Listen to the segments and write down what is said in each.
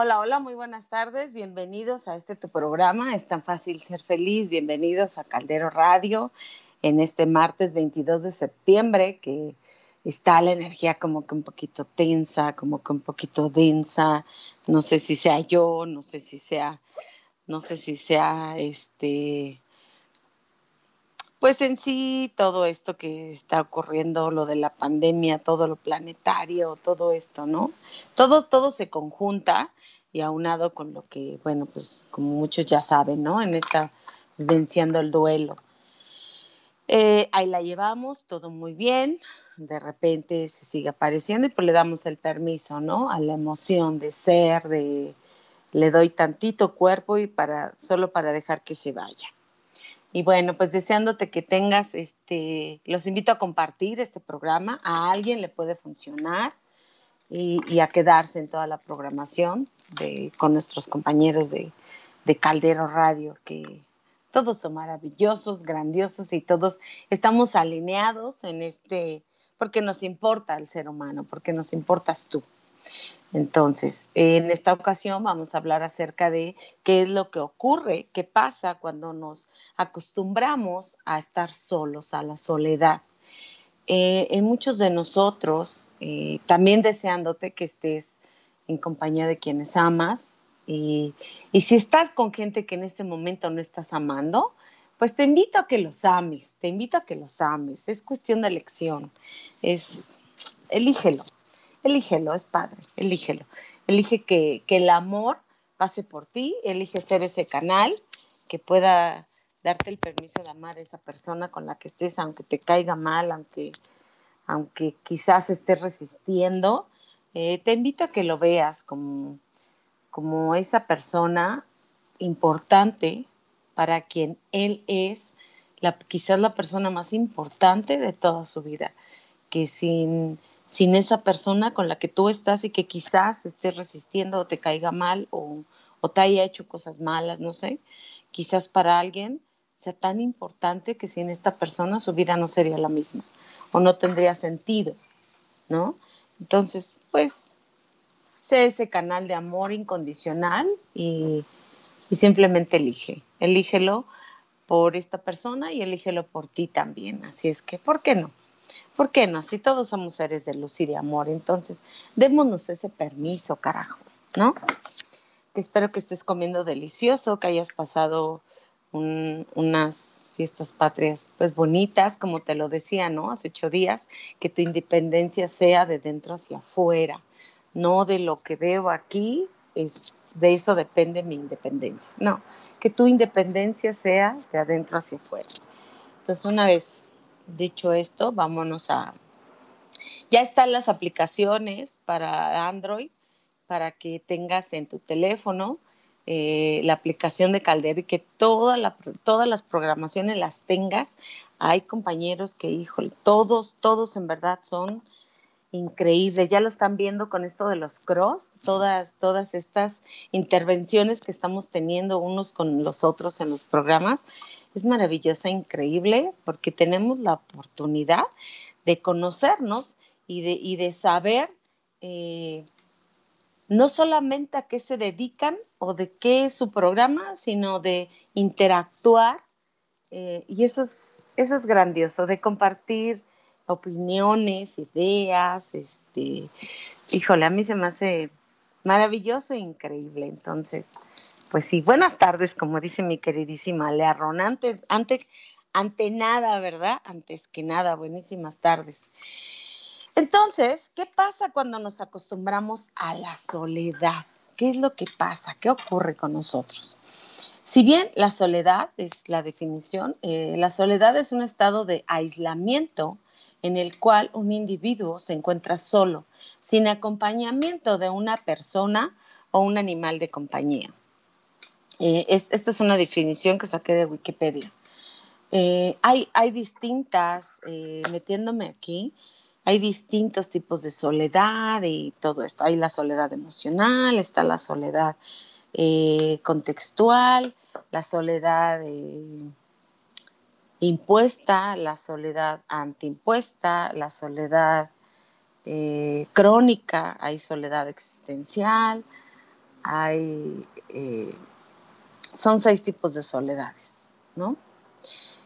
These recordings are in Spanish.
Hola, hola, muy buenas tardes. Bienvenidos a este tu programa. Es tan fácil ser feliz. Bienvenidos a Caldero Radio en este martes 22 de septiembre que está la energía como que un poquito tensa, como que un poquito densa. No sé si sea yo, no sé si sea, no sé si sea este pues en sí todo esto que está ocurriendo, lo de la pandemia, todo lo planetario, todo esto, ¿no? Todo, todo se conjunta y aunado con lo que, bueno, pues como muchos ya saben, ¿no? En esta venciendo el duelo. Eh, ahí la llevamos, todo muy bien, de repente se sigue apareciendo y pues le damos el permiso, ¿no? A la emoción de ser, de le doy tantito cuerpo y para, solo para dejar que se vaya. Y bueno, pues deseándote que tengas, este, los invito a compartir este programa, a alguien le puede funcionar y, a quedarse en toda la programación de, con nuestros compañeros de, de Caldero Radio, que todos son maravillosos, grandiosos y todos estamos alineados en este, porque nos importa el ser humano, porque nos importas tú. Entonces, en esta ocasión vamos a hablar acerca de qué es lo que ocurre, qué pasa cuando nos acostumbramos a estar solos, a la soledad. Eh, en muchos de nosotros, eh, también deseándote que estés en compañía de quienes amas, y, y, si estás con gente que en este momento no estás amando, pues te invito a que los ames, te invito a que los ames. Es cuestión de elección, es, elígelo, elígelo, es padre, elígelo. Elige que, el amor pase por ti, elige ser ese canal que pueda darte el permiso de amar a esa persona con la que estés, aunque te caiga mal, aunque, aunque quizás estés resistiendo. Eh, te invito a que lo veas como, como esa persona importante para quien él es, la, quizás la persona más importante de toda su vida, que sin sin esa persona con la que tú estás y que quizás estés resistiendo o te caiga mal o, te haya hecho cosas malas, no sé, quizás para alguien sea tan importante que sin esta persona su vida no sería la misma o no tendría sentido, ¿no? Entonces, pues, sé ese canal de amor incondicional y, simplemente elige, elígelo por esta persona y elígelo por ti también. Así es que, ¿por qué no? ¿Por qué no? Si todos somos seres de luz y de amor, entonces démonos ese permiso, carajo, ¿no? espero que estés comiendo delicioso, que hayas pasado unas fiestas patrias pues bonitas, como te lo decía, ¿no? Hace ocho días, que tu independencia sea de dentro hacia afuera, no de lo que veo aquí, es, de eso depende mi independencia, no, que tu independencia sea de adentro hacia afuera. Entonces, una vez dicho esto, vámonos a... Ya están las aplicaciones para Android para que tengas en tu teléfono eh, la aplicación de Caldero y que todas las programaciones las tengas. Hay compañeros que, híjole, todos, todos en verdad son increíbles. Ya lo están viendo con esto de los cross, todas, todas estas intervenciones que estamos teniendo unos con los otros en los programas es maravillosa, increíble, porque tenemos la oportunidad de conocernos y de, de saber eh, no solamente a qué se dedican o de qué es su programa, sino de interactuar. Eh, y eso es, eso es grandioso, de compartir opiniones, ideas, este, híjole, a mí se me hace maravilloso e increíble. Entonces, pues sí, buenas tardes, como dice mi queridísima Lea Ron. Antes, ante, ante nada, ¿verdad? Antes que nada, buenísimas tardes. Entonces, ¿qué pasa cuando nos acostumbramos a la soledad? ¿Qué es lo que pasa? ¿Qué ocurre con nosotros? Si bien la soledad es la definición, eh, la soledad es un estado de aislamiento en el cual un individuo se encuentra solo, sin acompañamiento de una persona o un animal de compañía. Eh, esta es una definición que saqué de Wikipedia. Eh, hay, hay, distintas, metiéndome aquí, hay distintos tipos de soledad y todo esto. Hay la soledad emocional, está la soledad contextual, la soledad impuesta, la soledad antiimpuesta, la soledad crónica, hay soledad existencial, hay, eh, son seis tipos de soledades, ¿no?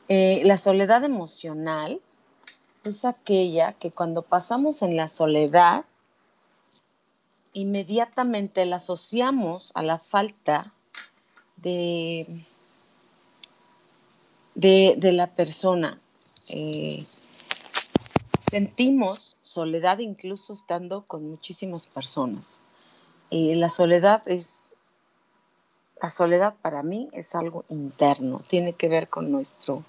Eh, la soledad emocional es aquella que cuando pasamos en la soledad, inmediatamente la asociamos a la falta de, de, la persona. Eh, sentimos soledad incluso estando con muchísimas personas. Eh, la soledad es, la soledad para mí es algo interno, tiene que ver con nuestro,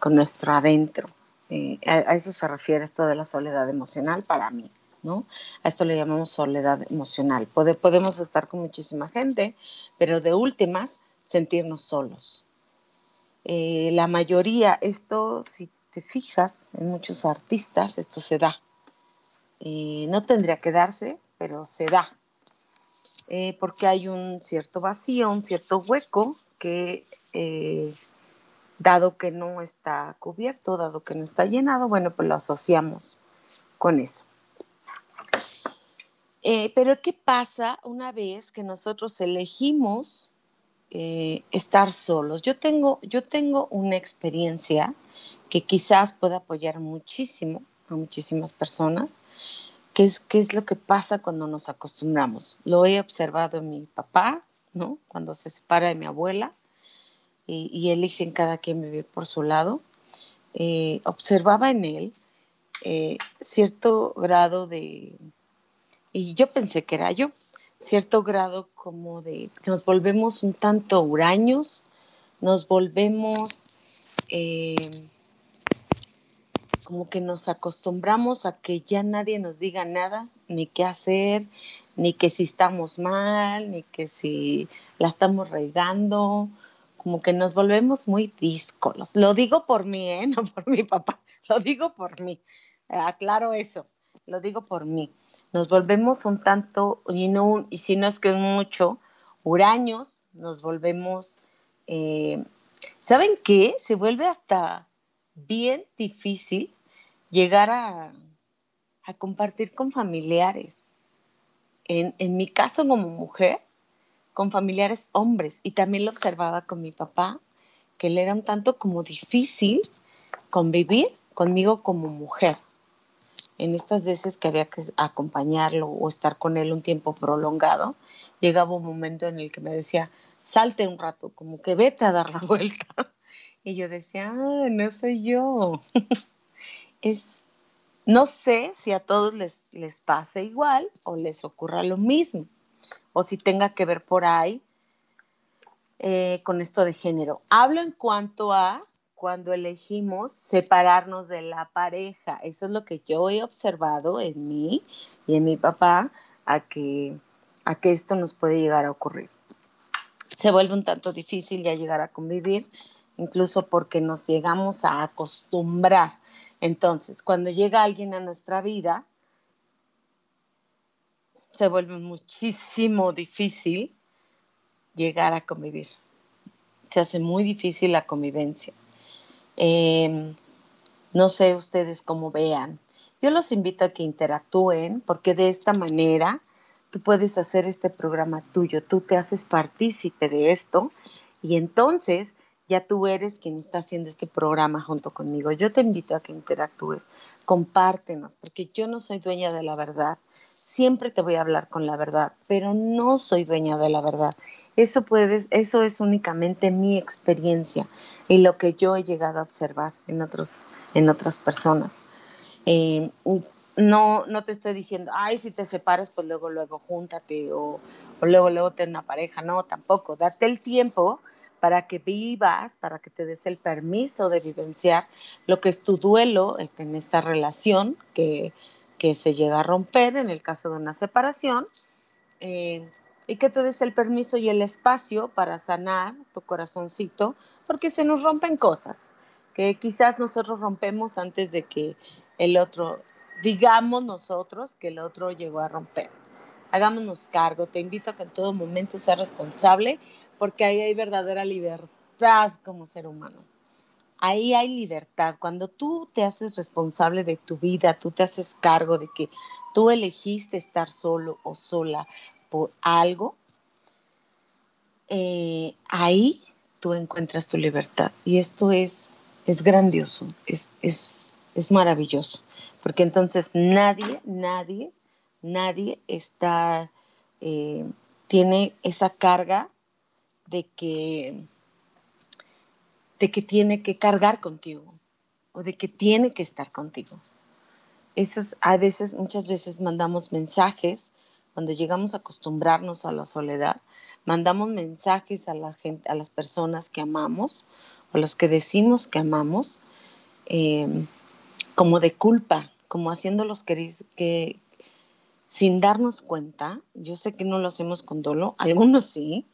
con nuestro adentro. Eh, a, eso se refiere esto de la soledad emocional para mí, ¿no? A esto le llamamos soledad emocional. podemos estar con muchísima gente, pero de últimas sentirnos solos. Eh, la mayoría, esto, si te fijas en muchos artistas, esto se da. Eh, no tendría que darse, pero se da. porque hay un cierto vacío, un cierto hueco que dado que no está cubierto, dado que no está llenado, bueno, pues lo asociamos con eso. Eh, pero ¿qué pasa una vez que nosotros elegimos eh, estar solos? Yo tengo, yo tengo una experiencia que quizás pueda apoyar muchísimo a muchísimas personas, que es qué es lo que pasa cuando nos acostumbramos. Lo he observado en mi papá, ¿no? Cuando se separa de mi abuela, y, eligen cada quien vivir por su lado, eh, observaba en él eh, cierto grado de, y yo pensé que era yo, cierto grado como de que nos volvemos un tanto huraños, nos volvemos eh, como que nos acostumbramos a que ya nadie nos diga nada, ni qué hacer, ni que si estamos mal, ni que si la estamos regando, como que nos volvemos muy díscolos. Lo digo por mí, ¿eh? no por mi papá, lo digo por mí. Aclaro eso, lo digo por mí. Nos volvemos un tanto, y, no, y si no es que es mucho, huraños, nos volvemos, eh, ¿saben qué? Se vuelve hasta bien difícil llegar a, a compartir con familiares. En, en mi caso como mujer, con familiares hombres y también lo observaba con mi papá, que él era un tanto como difícil convivir conmigo como mujer. En estas veces que había que acompañarlo o estar con él un tiempo prolongado, llegaba un momento en el que me decía, salte un rato, como que vete a dar la vuelta. Y yo decía, ah, no soy yo. es, no sé si a todos les, les pase igual o les ocurra lo mismo o si tenga que ver por ahí eh, con esto de género. Hablo en cuanto a cuando elegimos separarnos de la pareja. Eso es lo que yo he observado en mí y en mi papá a que, a que esto nos puede llegar a ocurrir. Se vuelve un tanto difícil ya llegar a convivir, incluso porque nos llegamos a acostumbrar. Entonces, cuando llega alguien a nuestra vida, se vuelve muchísimo difícil llegar a convivir. Se hace muy difícil la convivencia. Em, no sé ustedes cómo vean. Yo los invito a que interactúen porque de esta manera tú puedes hacer este programa tuyo, tú te haces partícipe de esto y entonces ya tú eres quien está haciendo este programa junto conmigo. Yo te invito a que interactúes, compártenos, porque yo no soy dueña de la verdad siempre te voy a hablar con la verdad, pero no soy dueña de la verdad. Eso puedes, eso es únicamente mi experiencia y lo que yo he llegado a observar en otros, en otras personas. Eh, no, no te estoy diciendo, ay, si te separas, pues luego, luego júntate o, o luego, luego ten una pareja. No, tampoco. Date el tiempo para que vivas, para que te des el permiso de vivenciar lo que es tu duelo en esta relación que que se llega a romper en el caso de una separación eh, y que te des el permiso y el espacio para sanar tu corazoncito, porque se nos rompen cosas que quizás nosotros rompemos antes de que el otro, digamos nosotros que el otro llegó a romper. Hagámonos cargo, te invito a que en todo momento seas responsable, porque ahí hay verdadera libertad como ser humano ahí hay libertad. Cuando tú te haces responsable de tu vida, tú te haces cargo de que tú elegiste estar solo o sola por algo, eh, ahí tú encuentras tu libertad. Y esto es, es grandioso, es, es, es maravilloso, porque entonces nadie, nadie, nadie está, eh, tiene esa carga de que, de que tiene que cargar contigo o de que tiene que estar contigo. Esas, a veces, muchas veces mandamos mensajes cuando llegamos a acostumbrarnos a la soledad, mandamos mensajes a a las personas que amamos o los que decimos que amamos, eh, como de culpa, como haciéndolos que, que sin darnos cuenta. Yo sé que no lo hacemos con dolo, algunos sí,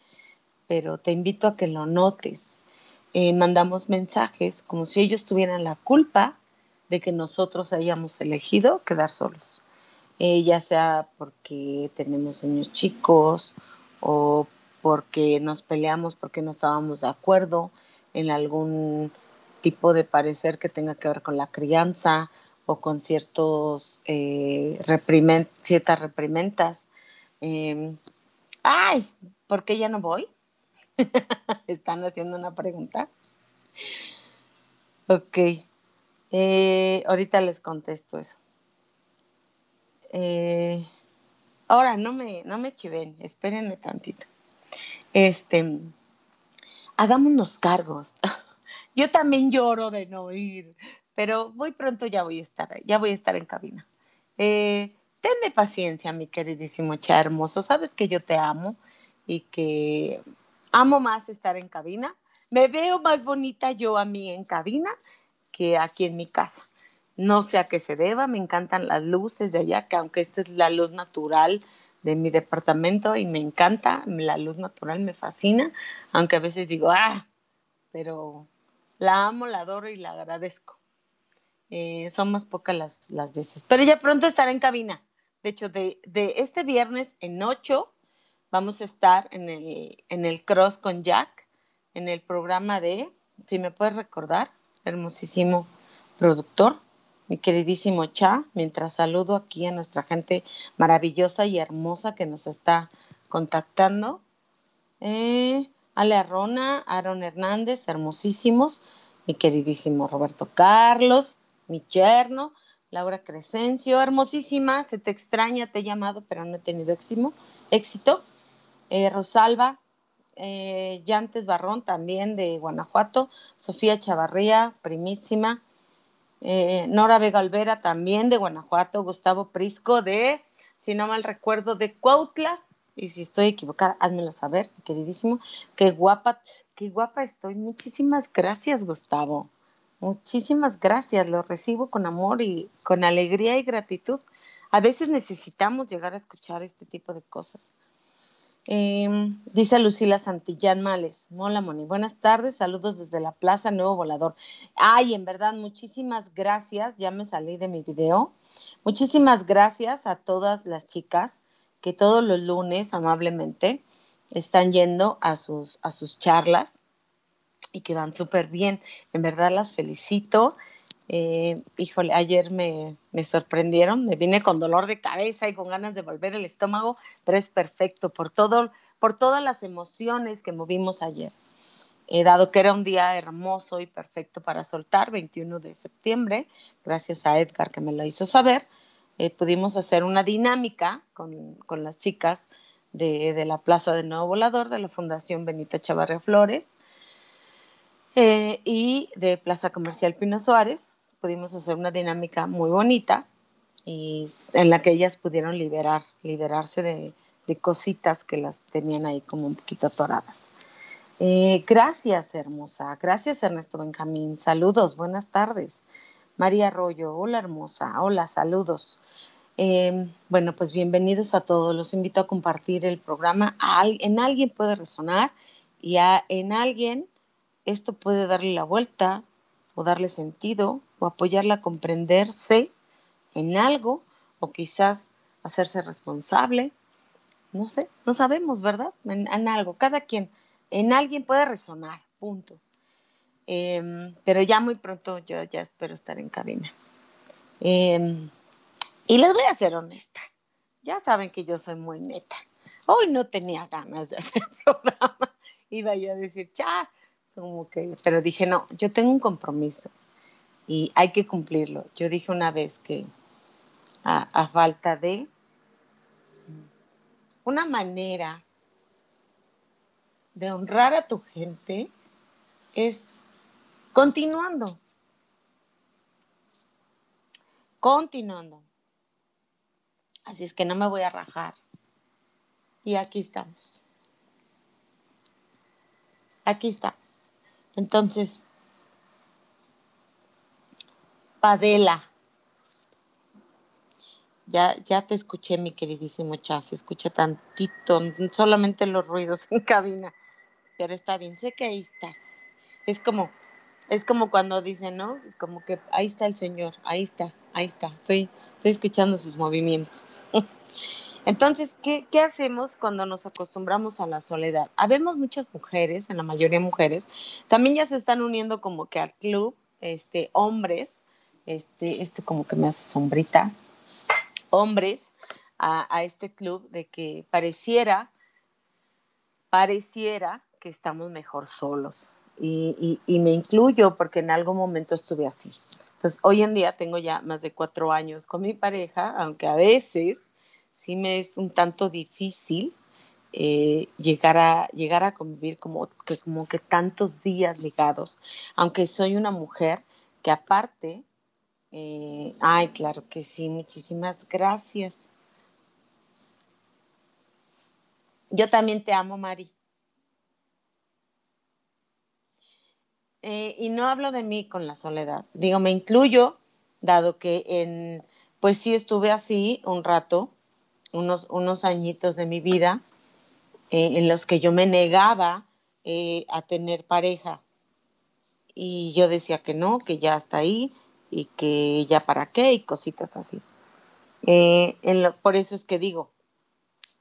pero te invito a que lo notes. Eh, mandamos mensajes como si ellos tuvieran la culpa de que nosotros hayamos elegido quedar solos, eh, ya sea porque tenemos niños chicos o porque nos peleamos porque no estábamos de acuerdo en algún tipo de parecer que tenga que ver con la crianza o con ciertos eh, ciertas reprimentas. Em, ay, ¿por qué ya no voy? Están haciendo una pregunta. Ok. Eh, ahorita les contesto eso. Eh, ahora, no me, no me chiven, espérenme tantito. Este, hagámonos cargos. Yo también lloro de no ir, pero muy pronto ya voy a estar, ya voy a estar en cabina. Eh, tenme paciencia, mi queridísimo Cha hermoso. Sabes que yo te amo y que amo más estar en cabina. Me veo más bonita yo a mí en cabina que aquí en mi casa. No sé a qué se deba, me encantan las luces de allá, que aunque esta es la luz natural de mi departamento y me encanta, la luz natural me fascina, aunque a veces digo, ah, pero la amo, la adoro y la agradezco. Eh, son más pocas las, las, veces, pero ya pronto estaré en cabina. De hecho, de, de este viernes en 8 vamos a estar en el, en el Cross con Jack, en el programa de, si me puedes recordar, hermosísimo productor, mi queridísimo Cha, mientras saludo aquí a nuestra gente maravillosa y hermosa que nos está contactando. Eh, Ale Arrona, Aaron Hernández, hermosísimos, mi queridísimo Roberto Carlos, mi yerno, Laura Crescencio, hermosísima, se te extraña, te he llamado, pero no he tenido éxito. éxito. Eh, Rosalba, eh, Yantes Barrón, también de Guanajuato, Sofía Chavarría, primísima, eh, Nora Vega Alvera, también de Guanajuato, Gustavo Prisco, de, si no mal recuerdo, de Cuautla, y si estoy equivocada, házmelo saber, queridísimo, qué guapa, qué guapa estoy, muchísimas gracias, Gustavo. Muchísimas gracias, lo recibo con amor y con alegría y gratitud. A veces necesitamos llegar a escuchar este tipo de cosas. Em, dice Lucila Santillán Males, hola Moni, buenas tardes, saludos desde la Plaza Nuevo Volador. Ay, en verdad, muchísimas gracias, ya me salí de mi video. Muchísimas gracias a todas las chicas que todos los lunes amablemente están yendo a sus, a sus charlas y que van súper bien. En verdad las felicito eh, híjole, ayer me, sorprendieron, me vine con dolor de cabeza y con ganas de volver el estómago, pero es perfecto por todo, por todas las emociones que movimos ayer. He dado que era un día hermoso y perfecto para soltar, 21 de septiembre, gracias a Edgar que me lo hizo saber, eh, pudimos hacer una dinámica con, las chicas de, de, la Plaza de Nuevo Volador de la Fundación Benita Chavarria Flores eh, y de Plaza Comercial Pino Suárez, pudimos hacer una dinámica muy bonita y en la que ellas pudieron liberar, liberarse de, cositas que las tenían ahí como un poquito atoradas. Eh, gracias, hermosa. Gracias, Ernesto Benjamín. Saludos, buenas tardes. María Arroyo, hola, hermosa. Hola, saludos. Em, bueno, pues bienvenidos a todos. Los invito a compartir el programa. en alguien puede resonar y en alguien esto puede darle la vuelta o darle sentido o apoyarla a comprenderse en algo o quizás hacerse responsable. No sé, no sabemos, ¿verdad? En, algo, cada quien, en alguien puede resonar, punto. Em, pero ya muy pronto yo ya espero estar en cabina. Em, y les voy a ser honesta. Ya saben que yo soy muy neta. Hoy no tenía ganas de hacer programa. iba yo a decir, ya, como que, pero dije, no, yo tengo un compromiso y hay que cumplirlo. Yo dije una vez que a, falta de una manera de honrar a tu gente es continuando. Continuando. Así es que no me voy a rajar. Y aquí estamos. Aquí estamos. Entonces, Padela. Ya, ya te escuché, mi queridísimo Chas, escucha tantito, solamente los ruidos en cabina, pero está bien, sé que ahí estás. Es como, es como cuando dicen, ¿no? Como que ahí está el Señor, ahí está, ahí está, estoy, estoy escuchando sus movimientos. Entonces, ¿qué, ¿qué, hacemos cuando nos acostumbramos a la soledad? Habemos muchas mujeres, en la mayoría mujeres, también ya se están uniendo como que al club, este, hombres, este, este como que me hace sombrita, hombres a, este club de que pareciera, pareciera que estamos mejor solos. Y, me incluyo porque en algún momento estuve así. Entonces, hoy en día tengo ya más de cuatro años con mi pareja, aunque a veces sí me es un tanto difícil eh, llegar, a, llegar a convivir como que, como que tantos días ligados, aunque soy una mujer que aparte eh, ay, claro que sí, muchísimas gracias. Yo también te amo, Mari. Eh, y no hablo de mí con la soledad. Digo, me incluyo, dado que en, pues sí estuve así un rato, unos, unos añitos de mi vida, eh, en los que yo me negaba a tener pareja. Y yo decía que no, que ya está ahí, y que ya para qué y cositas así. Eh, por eso es que digo,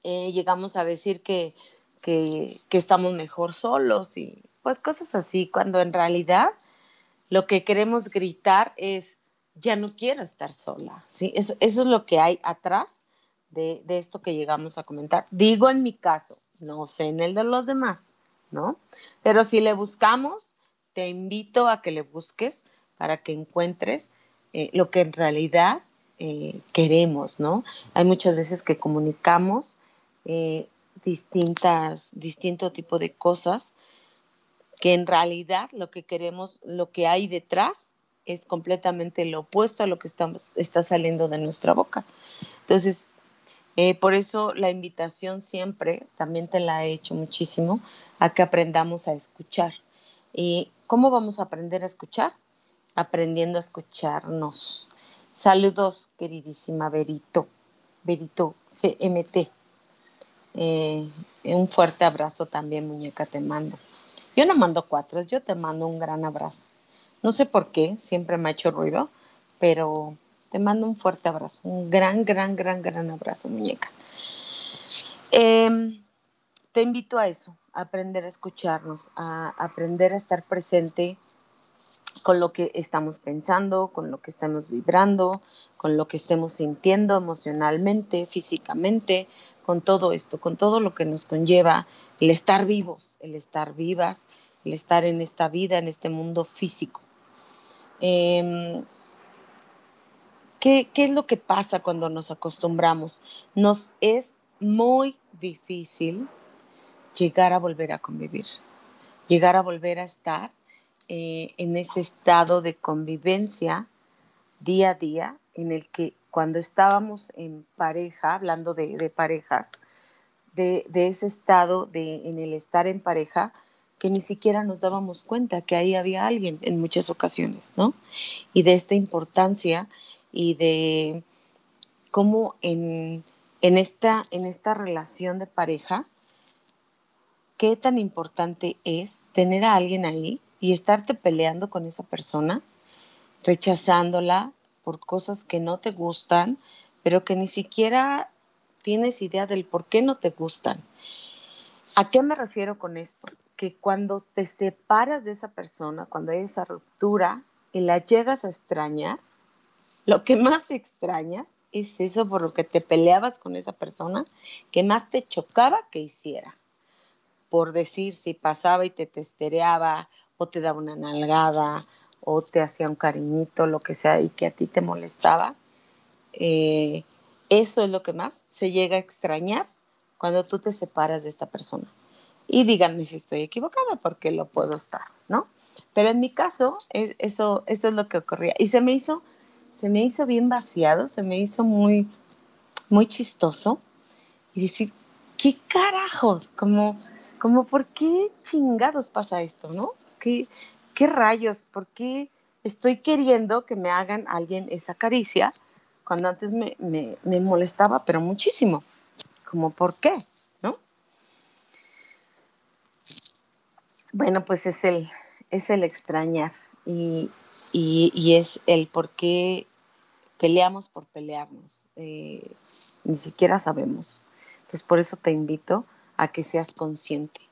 eh, llegamos a decir que, que, estamos mejor solos y pues cosas así, cuando en realidad lo que queremos gritar es, ya no quiero estar sola, ¿sí? Eso, eso es lo que hay atrás de, de, esto que llegamos a comentar. Digo en mi caso, no sé en el de los demás, ¿no? Pero si le buscamos, te invito a que le busques para que encuentres eh, lo que en realidad eh, queremos, ¿no? Hay muchas veces que comunicamos eh, distintas, distinto tipo de cosas que en realidad lo que queremos, lo que hay detrás es completamente lo opuesto a lo que estamos, está saliendo de nuestra boca. Entonces, por eso la invitación siempre, también te la he hecho muchísimo, a que aprendamos a escuchar. ¿Y cómo vamos a aprender a escuchar? Aprendiendo a escucharnos. Saludos, queridísima Berito, Berito GMT. Eh, un fuerte abrazo también, muñeca, te mando. Yo no mando cuatro, yo te mando un gran abrazo. No sé por qué, siempre me ha hecho ruido, pero te mando un fuerte abrazo, un gran, gran, gran, gran abrazo, muñeca. Em, te invito a eso, a aprender a escucharnos, a aprender a estar presente con lo que estamos pensando, con lo que estamos vibrando, con lo que estemos sintiendo emocionalmente, físicamente, con todo esto, con todo lo que nos conlleva el estar vivos, el estar vivas, el estar en esta vida, en este mundo físico. Em, ¿qué, ¿Qué es lo que pasa cuando nos acostumbramos? Nos es muy difícil llegar a volver a convivir, llegar a volver a estar eh, en ese estado de convivencia día a día, en el que cuando estábamos en pareja, hablando de, parejas, de, ese estado de, en el estar en pareja, que ni siquiera nos dábamos cuenta que ahí había alguien en muchas ocasiones, ¿no? Y de esta importancia y de cómo en, esta, en esta relación de pareja, qué tan importante es tener a alguien ahí y estarte peleando con esa persona, rechazándola por cosas que no te gustan, pero que ni siquiera tienes idea del por qué no te gustan. ¿A qué me refiero con esto? Que cuando te separas de esa persona, cuando hay esa ruptura y la llegas a extrañar, lo que más extrañas es eso por lo que te peleabas con esa persona, que más te chocaba que hiciera. por decir si pasaba y te testereaba o te daba una nalgada o te hacía un cariñito, lo que sea, y que a ti te molestaba, eh, eso es lo que más se llega a extrañar cuando tú te separas de esta persona. Y díganme si estoy equivocada, porque lo puedo estar, ¿no? Pero en mi caso, eso, eso es lo que ocurría. Y se me hizo, se me hizo bien vaciado, se me hizo muy, muy chistoso. Y decir, ¿qué carajos? Como, como, ¿por qué chingados pasa esto, no? ¿Qué, rayos? ¿Por qué estoy queriendo que me hagan alguien esa caricia cuando antes me, molestaba, pero muchísimo? Como, ¿por qué? ¿No? Bueno, pues es el, es el extrañar y, es el por qué peleamos por pelearnos. Eh, ni siquiera sabemos. Entonces, por eso te invito a que seas consciente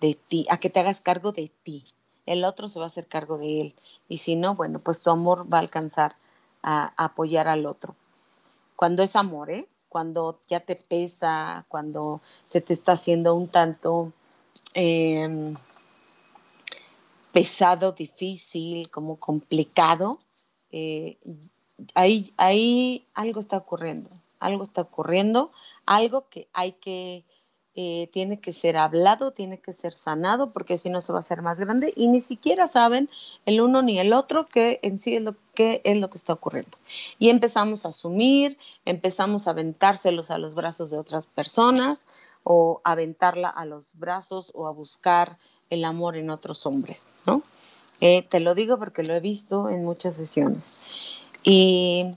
de ti, a que te hagas cargo de ti. El otro se va a hacer cargo de él. Y si no, bueno, pues tu amor va a alcanzar a, apoyar al otro. Cuando es amor, ¿eh? Cuando ya te pesa, cuando se te está haciendo un tanto... Em, pesado, difícil, como complicado, eh, ahí, ahí algo está ocurriendo, algo está ocurriendo, algo que hay que, eh, tiene que ser hablado, tiene que ser sanado, porque si no se va a hacer más grande y ni siquiera saben el uno ni el otro que en sí es lo que está ocurriendo. Y empezamos a asumir, empezamos a aventárselos a los brazos de otras personas o aventarla a los brazos o a buscar el amor en otros hombres, ¿no? Eh, te lo digo porque lo he visto en muchas sesiones. Y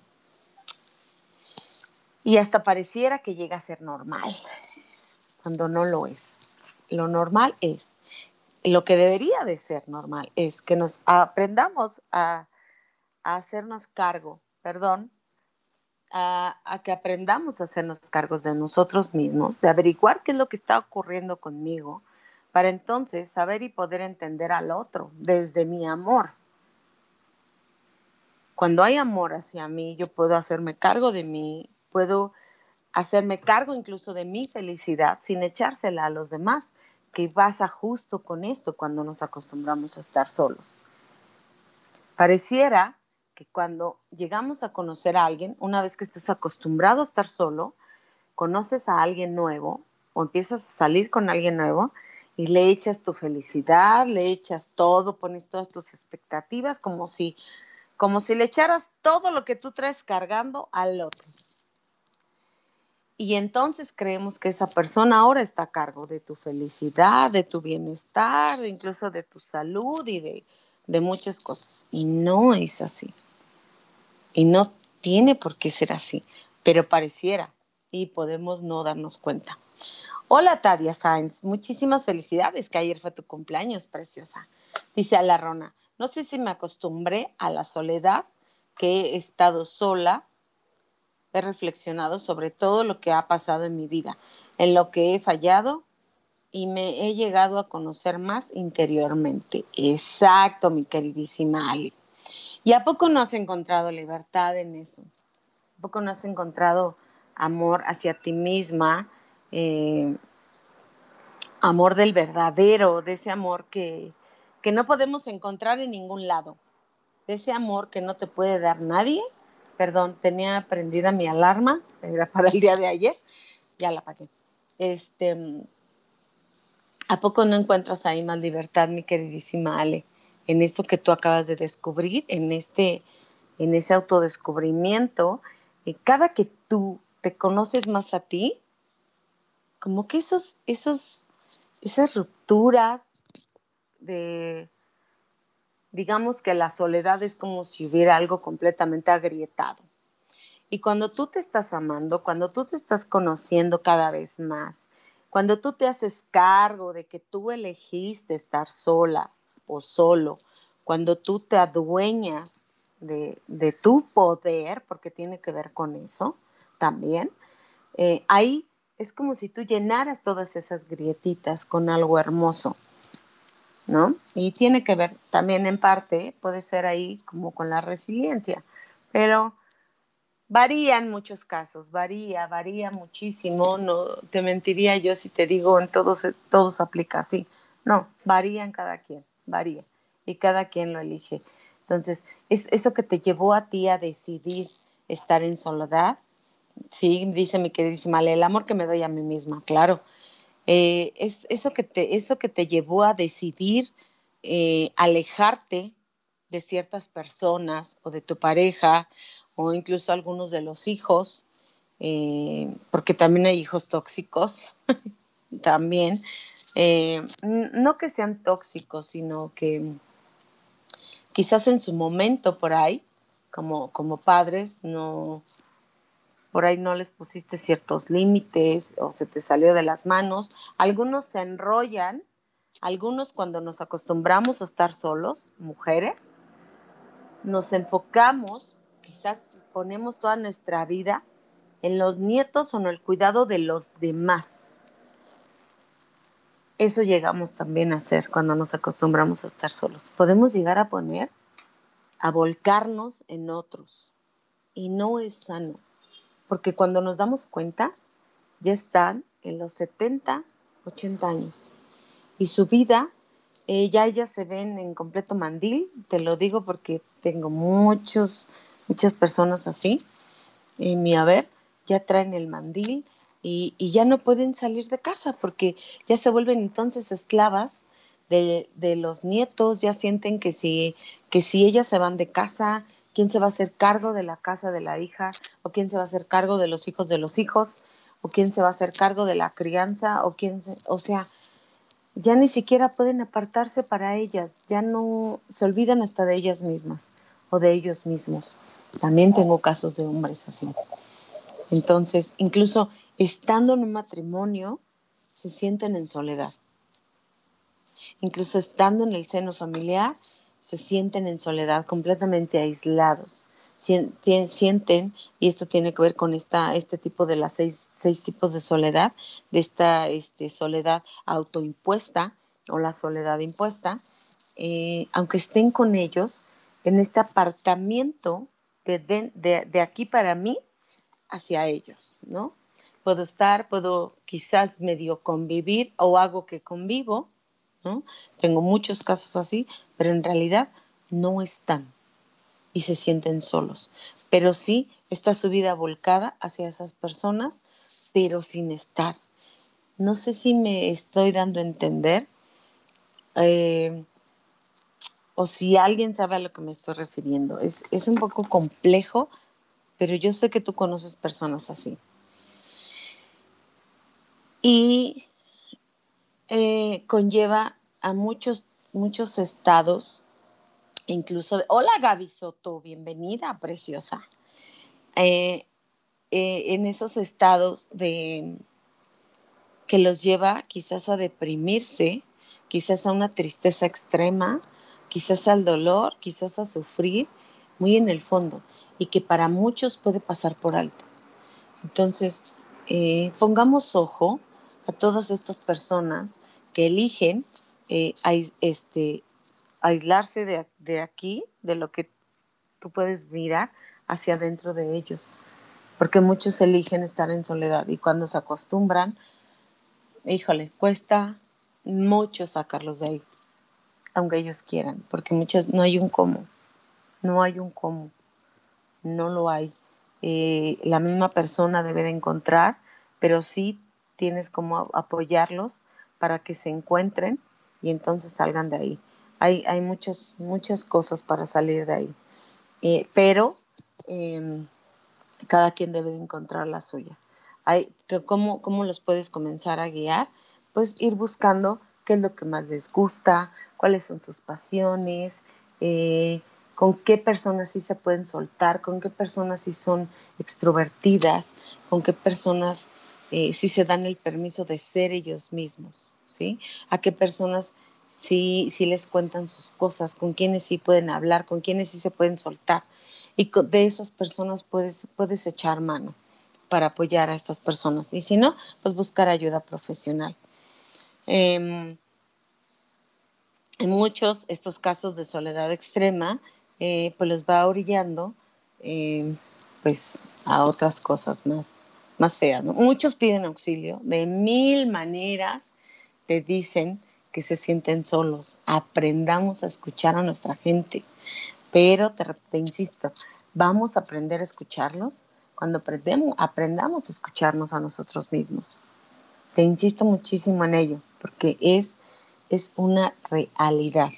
hasta pareciera que llega a ser normal, cuando no lo es. Lo normal es, lo que debería de ser normal, es que nos aprendamos a, hacernos cargo, perdón, a, a, que aprendamos a hacernos cargos de nosotros mismos, de averiguar qué es lo que está ocurriendo conmigo, para entonces saber y poder entender al otro desde mi amor. Cuando hay amor hacia mí, yo puedo hacerme cargo de mí, puedo hacerme cargo incluso de mi felicidad sin echársela a los demás, que pasa justo con esto cuando nos acostumbramos a estar solos. Pareciera que cuando llegamos a conocer a alguien, una vez que estés acostumbrado a estar solo, conoces a alguien nuevo o empiezas a salir con alguien nuevo, y le echas tu felicidad, le echas todo, pones todas tus expectativas como si como si le echaras todo lo que tú traes cargando al otro. Y entonces creemos que esa persona ahora está a cargo de tu felicidad, de tu bienestar, incluso de tu salud y de, muchas cosas. Y no es así. Y no tiene por qué ser así, pero pareciera y podemos no darnos cuenta. Hola Tadia Sainz, muchísimas felicidades, que ayer fue tu cumpleaños, preciosa. Dice a la Rona, no sé si me acostumbré a la soledad, que he estado sola, he reflexionado sobre todo lo que ha pasado en mi vida, en lo que he fallado y me he llegado a conocer más interiormente. Exacto, mi queridísima Ali. ¿Y a poco no has encontrado libertad en eso? ¿A poco no has encontrado amor hacia ti misma? Eh, amor del verdadero, de ese amor que, que no podemos encontrar en ningún lado, ese amor que no te puede dar nadie. Perdón, tenía prendida mi alarma, era para el día de ayer, ya la apagué. Este, ¿A poco no encuentras ahí más libertad, mi queridísima Ale, en esto que tú acabas de descubrir, en, este, en ese autodescubrimiento? Y cada que tú te conoces más a ti, como que esos, esos, esas rupturas de, digamos que la soledad es como si hubiera algo completamente agrietado. Y cuando tú te estás amando, cuando tú te estás conociendo cada vez más, cuando tú te haces cargo de que tú elegiste estar sola o solo, cuando tú te adueñas de, tu poder, porque tiene que ver con eso también, eh, ahí es como si tú llenaras todas esas grietitas con algo hermoso, ¿no? Y tiene que ver también en parte, puede ser ahí como con la resiliencia, pero Varía en muchos casos, varía, varía muchísimo. No te mentiría yo si te digo en todos, todos aplica así. No, varía en cada quien, varía. Y cada quien lo elige. Entonces, es eso que te llevó a ti a decidir estar en soledad. Sí, dice mi queridísima, el amor que me doy a mí misma, claro. Eh, es eso que, te, eso que te llevó a decidir eh, alejarte de ciertas personas o de tu pareja o incluso algunos de los hijos, eh, porque también hay hijos tóxicos, también. no que sean tóxicos, sino que quizás en su momento por ahí, como, como padres, no, por ahí no les pusiste ciertos límites o se te salió de las manos. Algunos se enrollan, algunos cuando nos acostumbramos a estar solos, mujeres, nos enfocamos, quizás ponemos toda nuestra vida en los nietos o en el cuidado de los demás. Eso llegamos también a hacer cuando nos acostumbramos a estar solos. Podemos llegar a poner, a volcarnos en otros. Y no es sano, porque cuando nos damos cuenta, ya están en los 70, 80 años. Y su vida, eh, ya ellas se ven en completo mandil, te lo digo porque tengo muchos, muchas personas así en mi haber, ya traen el mandil, y, ya no pueden salir de casa porque ya se vuelven entonces esclavas de, los nietos, ya sienten que si, que si ellas se van de casa, ¿quién se va a hacer cargo de la casa de la hija? ¿O quién se va a hacer cargo de los hijos de los hijos? ¿O quién se va a hacer cargo de la crianza? ¿O quién o sea, ya ni siquiera pueden apartarse para ellas, ya no se olvidan hasta de ellas mismas o de ellos mismos. También tengo casos de hombres así. Entonces, incluso estando en un matrimonio, se sienten en soledad. Incluso estando en el seno familiar, se sienten en soledad, completamente aislados. Sienten, y esto tiene que ver con esta, este tipo de las seis, seis tipos de soledad, de esta este, soledad autoimpuesta o la soledad impuesta, eh, aunque estén con ellos, en este apartamiento de, de aquí para mí hacia ellos, ¿no? puedo estar, puedo quizás medio convivir o hago que convivo, ¿no? Tengo muchos casos así, pero en realidad no están y se sienten solos. Pero sí está su vida volcada hacia esas personas, pero sin estar. No sé si me estoy dando a entender eh, o si alguien sabe a lo que me estoy refiriendo. Es, es un poco complejo, pero yo sé que tú conoces personas así y eh, conlleva a muchos, muchos estados, incluso, hola Gaby Soto, bienvenida, preciosa, eh, eh, en esos estados de que los lleva quizás a deprimirse, quizás a una tristeza extrema, quizás al dolor, quizás a sufrir, muy en el fondo, y que para muchos puede pasar por alto. Entonces, pongamos ojo a todas estas personas que eligen eh, este, aislarse de, de, aquí, de lo que tú puedes mirar hacia adentro de ellos. Porque muchos eligen estar en soledad y cuando se acostumbran, híjole, cuesta mucho sacarlos de ahí, aunque ellos quieran, porque muchos no hay un cómo, no hay un cómo, no lo hay. Eh, la misma persona debe de encontrar, pero sí tienes como apoyarlos para que se encuentren y entonces salgan de ahí. Hay, hay muchas, muchas cosas para salir de ahí, eh, pero em, cada quien debe de encontrar la suya. Hay, ¿cómo, ¿Cómo los puedes comenzar a guiar? Pues ir buscando qué es lo que más les gusta, cuáles son sus pasiones, eh, con qué personas sí se pueden soltar, con qué personas sí son extrovertidas, con qué personas eh, si se dan el permiso de ser ellos mismos, ¿sí? A qué personas sí, les cuentan sus cosas, con quiénes sí pueden hablar, con quiénes sí se pueden soltar. Y de esas personas puedes, puedes echar mano para apoyar a estas personas. Y si no, pues buscar ayuda profesional. Em, en muchos estos casos de soledad extrema, eh, pues los va orillando em, pues a otras cosas más, más feas. Muchos piden auxilio de mil maneras, te dicen que se sienten solos. Aprendamos a escuchar a nuestra gente, pero te, insisto, vamos a aprender a escucharlos cuando aprendemos, aprendamos a escucharnos a nosotros mismos. Te insisto muchísimo en ello, porque es, es una realidad.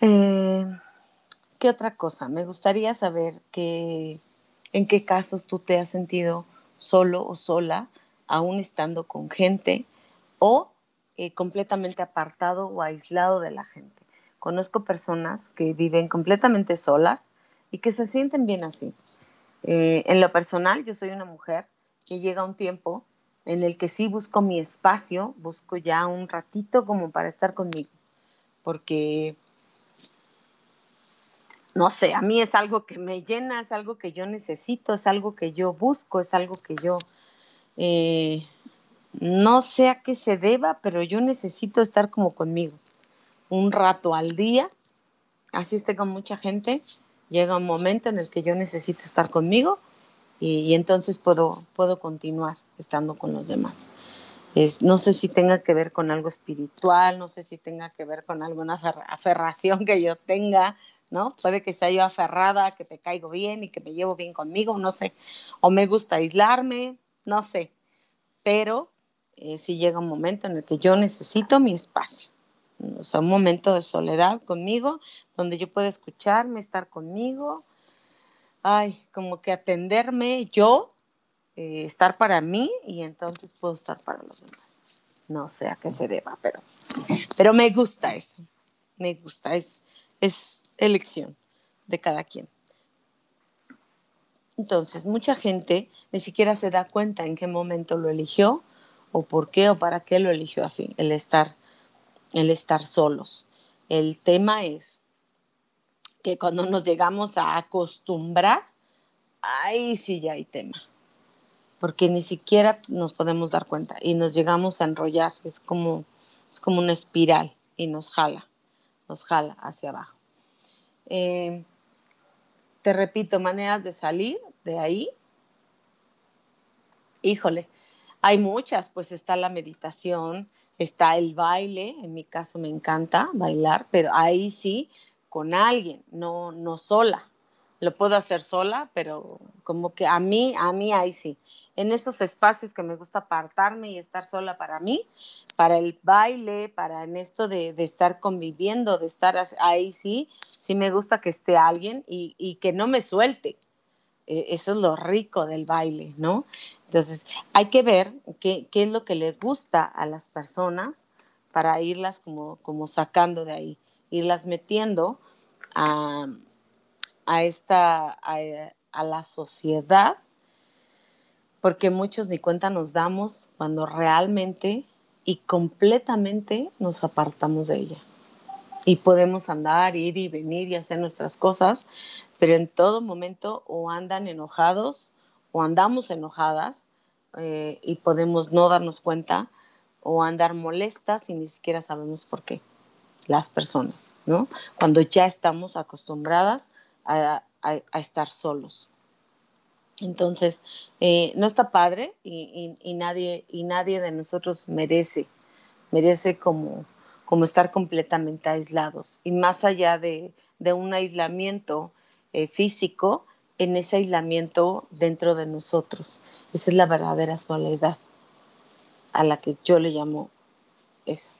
Eh, ¿Qué otra cosa? Me gustaría saber que, en qué casos tú te has sentido solo o sola, aún estando con gente, o eh, completamente apartado o aislado de la gente. Conozco personas que viven completamente solas y que se sienten bien así. Eh, en lo personal, yo soy una mujer que llega un tiempo en el que sí busco mi espacio, busco ya un ratito como para estar conmigo, porque, no sé, a mí es algo que me llena, es algo que yo necesito, es algo que yo busco, es algo que yo, eh, no sé a qué se deba, pero yo necesito estar como conmigo, un rato al día, así esté con mucha gente, llega un momento en el que yo necesito estar conmigo y, entonces puedo, puedo continuar estando con los demás. No sé si tenga que ver con algo espiritual, no sé si tenga que ver con alguna aferración que yo tenga, ¿no? Puede que sea yo aferrada, que me caigo bien y que me llevo bien conmigo, no sé. O me gusta aislarme, no sé. Pero eh, si llega un momento en el que yo necesito mi espacio o sea, un momento de soledad conmigo, donde yo pueda escucharme, estar conmigo, ay, como que atenderme yo, eh, estar para mí y entonces puedo estar para los demás. No sé a qué se deba, pero, pero me gusta eso, me gusta, es, es elección de cada quien. Entonces, mucha gente ni siquiera se da cuenta en qué momento lo eligió o por qué o para qué lo eligió así, el estar el estar solos. El tema es que cuando nos llegamos a acostumbrar, ahí sí ya hay tema, porque ni siquiera nos podemos dar cuenta y nos llegamos a enrollar, es como, es como una espiral y nos jala, nos jala hacia abajo. Eh, te repito, maneras de salir de ahí. Híjole, hay muchas, pues está la meditación, Está el baile, en mi caso me encanta bailar, pero ahí sí con alguien, no, no sola. Lo puedo hacer sola, pero como que a mí, a mí ahí sí. En esos espacios que me gusta apartarme y estar sola para mí, para el baile, para en esto de, estar conviviendo, de estar ahí sí, sí me gusta que esté alguien y, y que no me suelte. E, eso es lo rico del baile, ¿no? Entonces, hay que ver qué, es lo que les gusta a las personas para irlas como, como sacando de ahí, irlas metiendo a, esta, a, la sociedad, porque muchos ni cuenta nos damos cuando realmente y completamente nos apartamos de ella. Y podemos andar, ir y venir y hacer nuestras cosas, pero en todo momento o andan enojados o andamos enojadas eh, y podemos no darnos cuenta o andar molestas y ni siquiera sabemos por qué las personas, ¿no? Cuando ya estamos acostumbradas a, estar solos. Entonces, eh, no está padre y, nadie, y nadie de nosotros merece, merece como, como estar completamente aislados. Y más allá de, un aislamiento eh, físico, en ese aislamiento dentro de nosotros. Esa es la verdadera soledad a la que yo le llamo esa.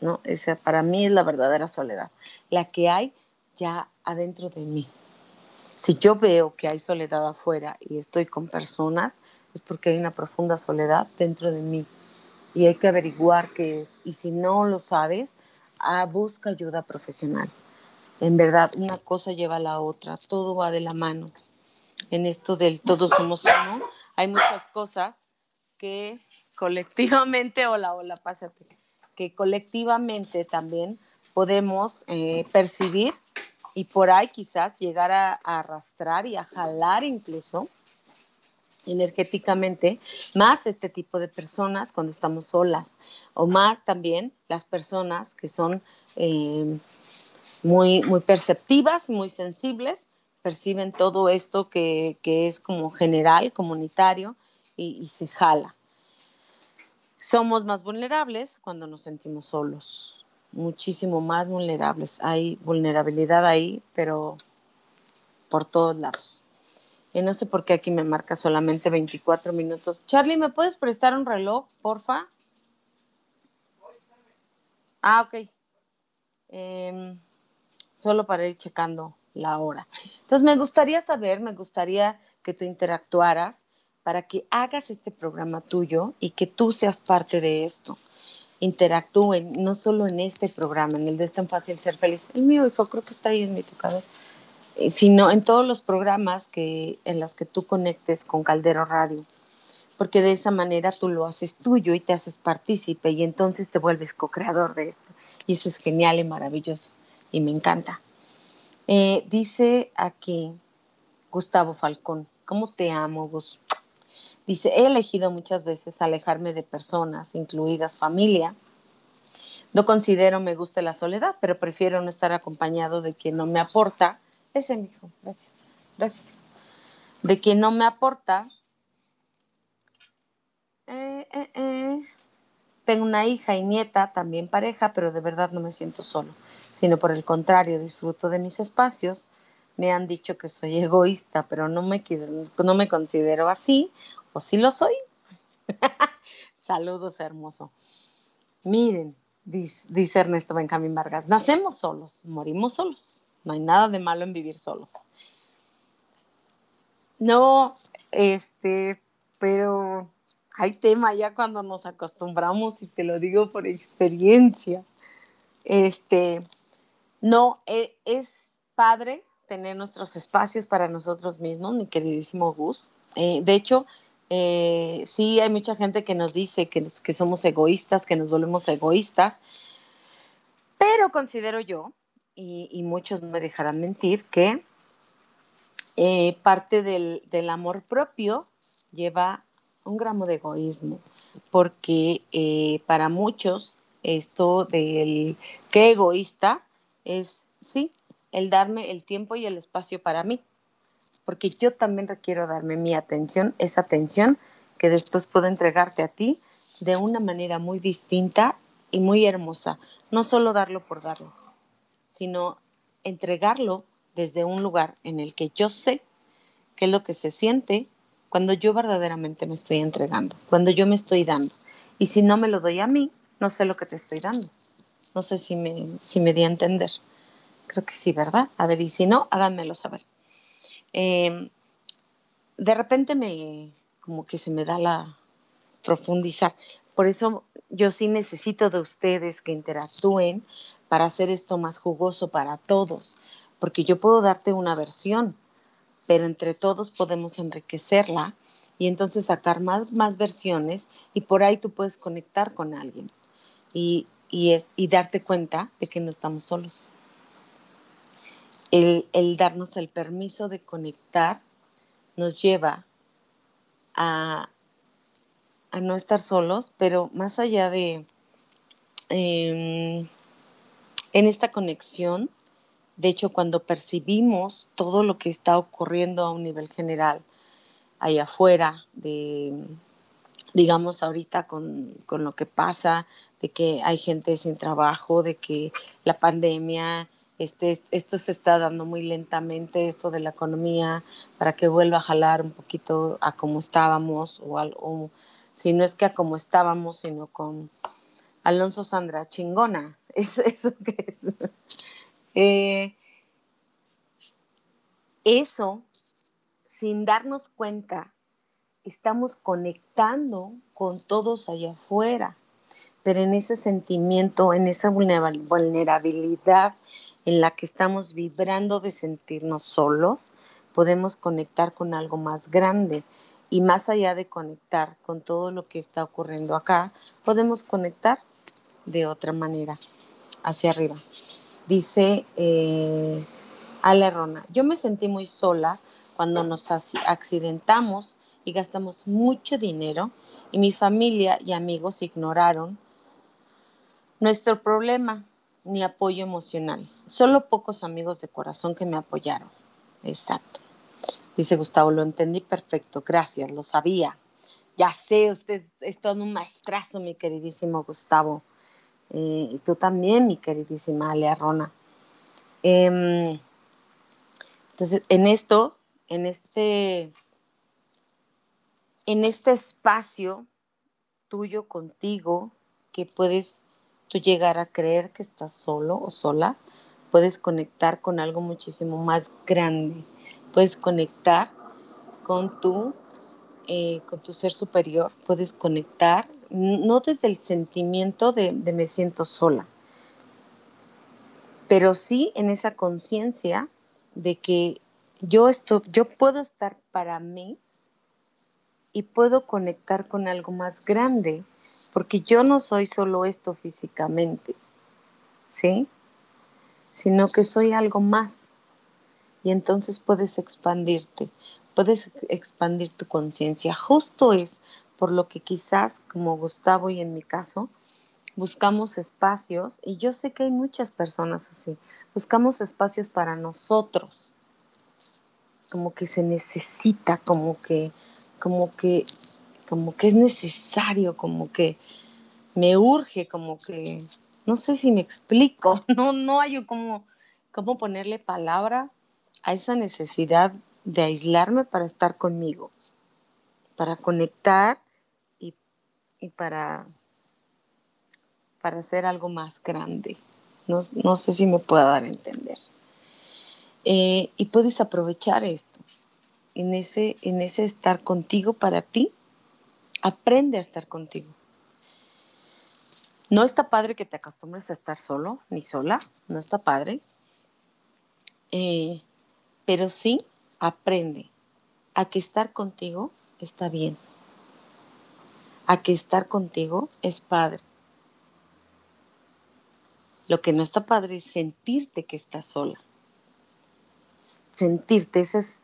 ¿no? Esa para mí es la verdadera soledad, la que hay ya adentro de mí. Si yo veo que hay soledad afuera y estoy con personas, es porque hay una profunda soledad dentro de mí y hay que averiguar qué es. Y si no lo sabes, ah, busca ayuda profesional. En verdad, una cosa lleva a la otra, todo va de la mano. En esto del todos somos uno, hay muchas cosas que colectivamente, hola, hola, pásate, que colectivamente también podemos eh, percibir y por ahí quizás llegar a, arrastrar y a jalar incluso energéticamente más este tipo de personas cuando estamos solas o más también las personas que son eh, muy, muy perceptivas, muy sensibles perciben todo esto que, es como general, comunitario, y, se jala. Somos más vulnerables cuando nos sentimos solos, muchísimo más vulnerables. Hay vulnerabilidad ahí, pero por todos lados. Y no sé por qué aquí me marca solamente 24 minutos. Charlie, ¿me puedes prestar un reloj, porfa? Ah, ok. Em, solo para ir checando la hora. Entonces, me gustaría saber, me gustaría que tú interactuaras para que hagas este programa tuyo y que tú seas parte de esto. Interactúen, no solo en este programa, en el de Es tan fácil ser feliz. El mío, hijo, creo que está ahí en mi tocador. Eh, sino en todos los programas que, en los que tú conectes con Caldero Radio. Porque de esa manera tú lo haces tuyo y te haces partícipe y entonces te vuelves co-creador de esto. Y eso es genial y maravilloso y me encanta. Eh, dice aquí Gustavo Falcón, ¿cómo te amo, Gus? Dice, he elegido muchas veces alejarme de personas, incluidas familia. No considero me guste la soledad, pero prefiero no estar acompañado de quien no me aporta. Ese, hijo, gracias, gracias. De quien no me aporta. Eh, eh, tengo una hija y nieta, también pareja, pero de verdad no me siento solo sino por el contrario, disfruto de mis espacios. Me han dicho que soy egoísta, pero no me, no me considero así, o sí lo soy. Saludos, hermoso. Miren, dice, Ernesto Benjamín Vargas, nacemos solos, morimos solos. No hay nada de malo en vivir solos. No, este, pero hay tema ya cuando nos acostumbramos y te lo digo por experiencia. Este, no, e, es padre tener nuestros espacios para nosotros mismos, mi queridísimo Gus. Eh, de hecho, eh, sí hay mucha gente que nos dice que, somos egoístas, que nos volvemos egoístas, pero considero yo, y, muchos me dejarán mentir, que eh, parte del, amor propio lleva un gramo de egoísmo, porque para muchos esto del qué egoísta es, sí, el darme el tiempo y el espacio para mí, porque yo también requiero darme mi atención, esa atención que después puedo entregarte a ti de una manera muy distinta y muy hermosa. No solo darlo por darlo, sino entregarlo desde un lugar en el que yo sé qué es lo que se siente cuando yo verdaderamente me estoy entregando, cuando yo me estoy dando. Y si no me lo doy a mí, no sé lo que te estoy dando. No sé si me, si me di a entender. Creo que sí, ¿verdad? A ver, y si no, háganmelo saber. Em, de repente me, como que se me da la profundizar. Por eso yo sí necesito de ustedes que interactúen para hacer esto más jugoso para todos, porque yo puedo darte una versión, pero entre todos podemos enriquecerla y entonces sacar más, más versiones y por ahí tú puedes conectar con alguien y, es, y darte cuenta de que no estamos solos. El, darnos el permiso de conectar nos lleva a, a no estar solos, pero más allá de em, en esta conexión, de hecho, cuando percibimos todo lo que está ocurriendo a un nivel general, allá afuera, de, digamos, ahorita con, con, lo que pasa, de que hay gente sin trabajo, de que la pandemia, este, esto se está dando muy lentamente, esto de la economía, para que vuelva a jalar un poquito a como estábamos, o, algo, si no es que a como estábamos, sino con Alonso Sandra, chingona, es eso que es. Eh, eso, sin darnos cuenta, estamos conectando con todos allá afuera, pero en ese sentimiento, en esa vulnerabilidad en la que estamos vibrando de sentirnos solos, podemos conectar con algo más grande. Y más allá de conectar con todo lo que está ocurriendo acá, podemos conectar de otra manera, hacia arriba. Dice eh, Ale Rona, yo me sentí muy sola cuando nos accidentamos y gastamos mucho dinero y mi familia y amigos ignoraron nuestro problema ni apoyo emocional. Solo pocos amigos de corazón que me apoyaron. exacto. Dice Gustavo, lo entendí perfecto, gracias, lo sabía. Ya sé, usted es todo un maestrazo, mi queridísimo Gustavo. Eh, y tú también, mi queridísima Alea Rona. Em, entonces, en esto, en este, en este espacio tuyo contigo, que puedes tú llegar a creer que estás solo o sola, puedes conectar con algo muchísimo más grande. Puedes conectar con tu, eh, con tu ser superior, puedes conectar, no desde el sentimiento de, de me siento sola, pero sí en esa conciencia de que yo, estoy, yo puedo estar para mí y puedo conectar con algo más grande, porque yo no soy solo esto físicamente, ¿sí? Sino que soy algo más. Y entonces puedes expandirte, puedes expandir tu conciencia. Justo es por lo que quizás, como Gustavo y en mi caso, buscamos espacios, y yo sé que hay muchas personas así, buscamos espacios para nosotros, como que se necesita, como que, como que, como que es necesario, como que me urge, como que, no sé si me explico, no, no hay como, cómo ponerle palabra a esa necesidad de aislarme para estar conmigo, para conectar y, y para, para hacer algo más grande. No, no sé si me pueda dar a entender. Eh, y puedes aprovechar esto. En ese, en ese estar contigo para ti, aprende a estar contigo. No está padre que te acostumbres a estar solo ni sola, no está padre. Eh, pero sí aprende a que estar contigo está bien, a que estar contigo es padre. Lo que no está padre es sentirte que estás sola sentirte, esas,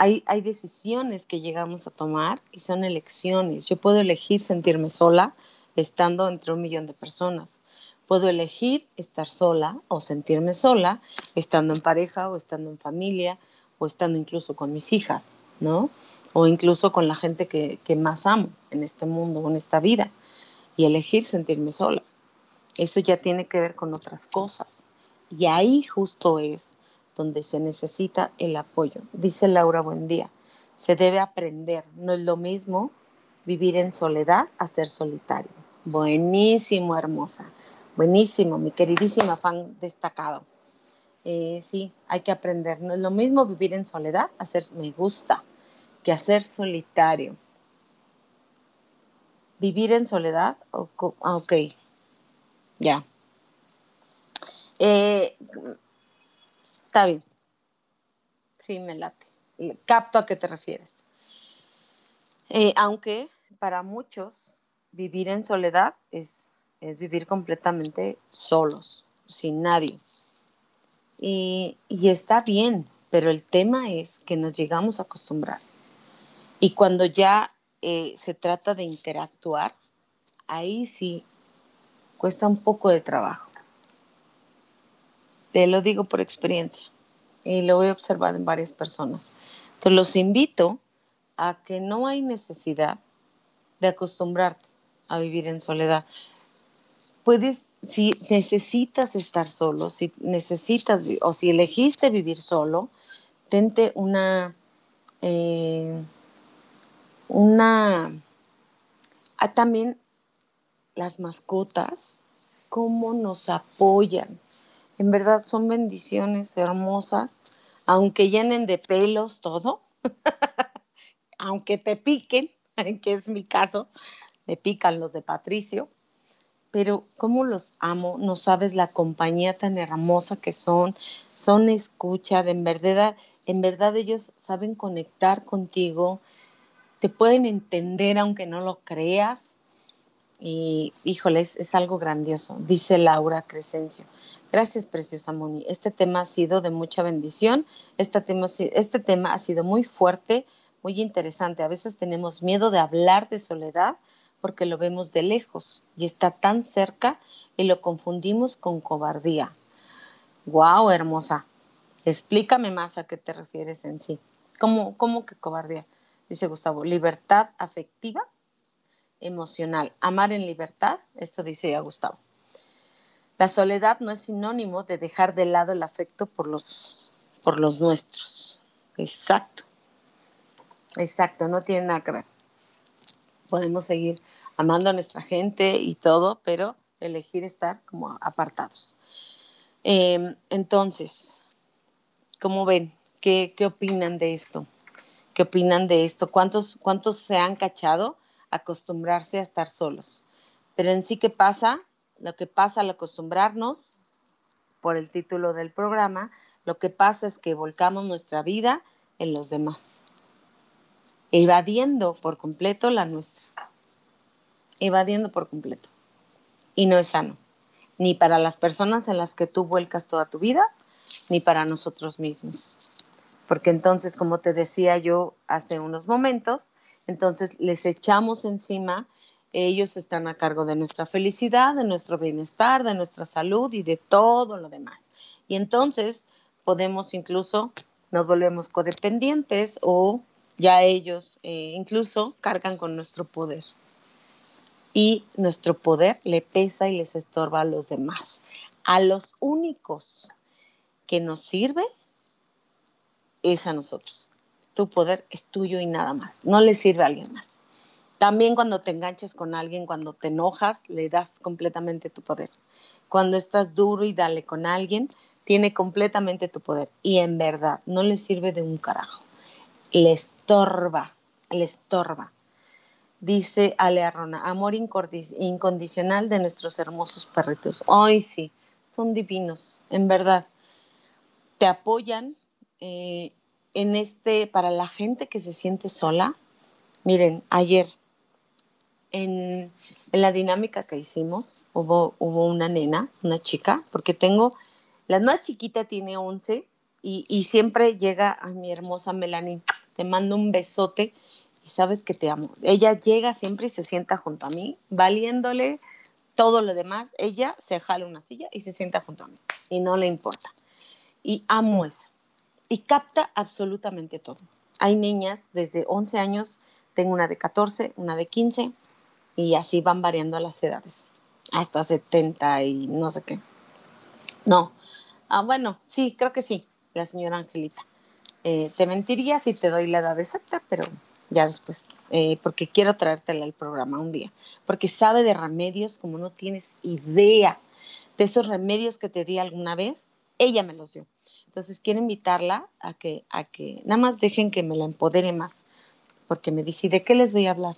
hay, decisiones que llegamos a tomar y son elecciones. Yo puedo elegir sentirme sola estando entre un millón de personas. Puedo elegir estar sola o sentirme sola estando en pareja o estando en familia o estando incluso con mis hijas, ¿no? O incluso con la gente que, que más amo en este mundo o en esta vida. Y elegir sentirme sola. Eso ya tiene que ver con otras cosas. Y ahí justo es donde se necesita el apoyo. Dice Laura Buendía, se debe aprender, no es lo mismo vivir en soledad a ser solitario. Buenísimo, hermosa, buenísimo, mi queridísima fan destacado. Eh, sí, hay que aprender, no es lo mismo vivir en soledad a ser me gusta que hacer solitario. Vivir en soledad, ah, ok, ya. Eh, Está bien. Sí, me late. Capto a qué te refieres. Eh, aunque para muchos vivir en soledad es, es vivir completamente solos, sin nadie. Y, está bien, pero el tema es que nos llegamos a acostumbrar. Y cuando ya eh, se trata de interactuar, ahí sí cuesta un poco de trabajo. Te lo digo por experiencia y lo he observado en varias personas. Entonces los invito a que no hay necesidad de acostumbrarte a vivir en soledad. Puedes, si necesitas estar solo, si necesitas o si elegiste vivir solo, tente una, eh, una, ah, también las mascotas, cómo nos apoyan en verdad son bendiciones hermosas, aunque llenen de pelos todo, aunque te piquen, que es mi caso, me pican los de Patricio, pero cómo los amo, no sabes la compañía tan hermosa que son, son escucha, de en verdad, en verdad ellos saben conectar contigo, te pueden entender aunque no lo creas. Y híjole, es algo grandioso, dice Laura Crescencio. Gracias, preciosa Moni. Este tema ha sido de mucha bendición. Este tema, este tema ha sido muy fuerte, muy interesante. A veces tenemos miedo de hablar de soledad porque lo vemos de lejos y está tan cerca y lo confundimos con cobardía. ¡Wow, hermosa! Explícame más a qué te refieres en sí. ¿Cómo, cómo que cobardía? Dice Gustavo, libertad afectiva, emocional, amar en libertad, esto dice a Gustavo. La soledad no es sinónimo de dejar de lado el afecto por los, por los nuestros. Exacto. Exacto, no tiene nada que ver. Podemos seguir amando a nuestra gente y todo, pero elegir estar como apartados. Em, entonces, ¿cómo ven? ¿Qué, ¿Qué, opinan de esto? ¿Qué opinan de esto? ¿Cuántos, ¿Cuántos se han cachado acostumbrarse a estar solos? Pero en sí, ¿qué pasa? Lo que pasa al acostumbrarnos, por el título del programa, lo que pasa es que volcamos nuestra vida en los demás, evadiendo por completo la nuestra, evadiendo por completo. Y no es sano, ni para las personas en las que tú vuelcas toda tu vida, ni para nosotros mismos. Porque entonces, como te decía yo hace unos momentos, entonces les echamos encima ellos están a cargo de nuestra felicidad, de nuestro bienestar, de nuestra salud y de todo lo demás. Y entonces podemos incluso, nos volvemos codependientes o ya ellos eh, incluso cargan con nuestro poder. Y nuestro poder le pesa y les estorba a los demás. A los únicos que nos sirve es a nosotros. Tu poder es tuyo y nada más. No le sirve a alguien más. También cuando te enganches con alguien, cuando te enojas, le das completamente tu poder. Cuando estás duro y dale con alguien, tiene completamente tu poder. Y en verdad, no le sirve de un carajo. Le estorba, le estorba. Dice Ale Arrona, amor incondicional de nuestros hermosos perritos. Ay, sí, son divinos, en verdad. Te apoyan eh, en este, para la gente que se siente sola. Miren, ayer en, la dinámica que hicimos, hubo, hubo una nena, una chica, porque tengo, la más chiquita tiene 11 y, y siempre llega a mi hermosa Melanie, te mando un besote y sabes que te amo. Ella llega siempre y se sienta junto a mí, valiéndole todo lo demás. Ella se jala una silla y se sienta junto a mí y no le importa. Y amo eso. Y capta absolutamente todo. Hay niñas desde 11 años, tengo una de 14, una de 15, y así van variando las edades, hasta 70 y no sé qué. No, ah, bueno, sí, creo que sí, la señora Angelita. Eh, te mentiría si te doy la edad exacta, pero ya después, eh, porque quiero traértela al programa un día, porque sabe de remedios como no tienes idea de esos remedios que te di alguna vez, ella me los dio. Entonces quiero invitarla a que, a que nada más dejen que me la empodere más, porque me dice, ¿de qué les voy a hablar?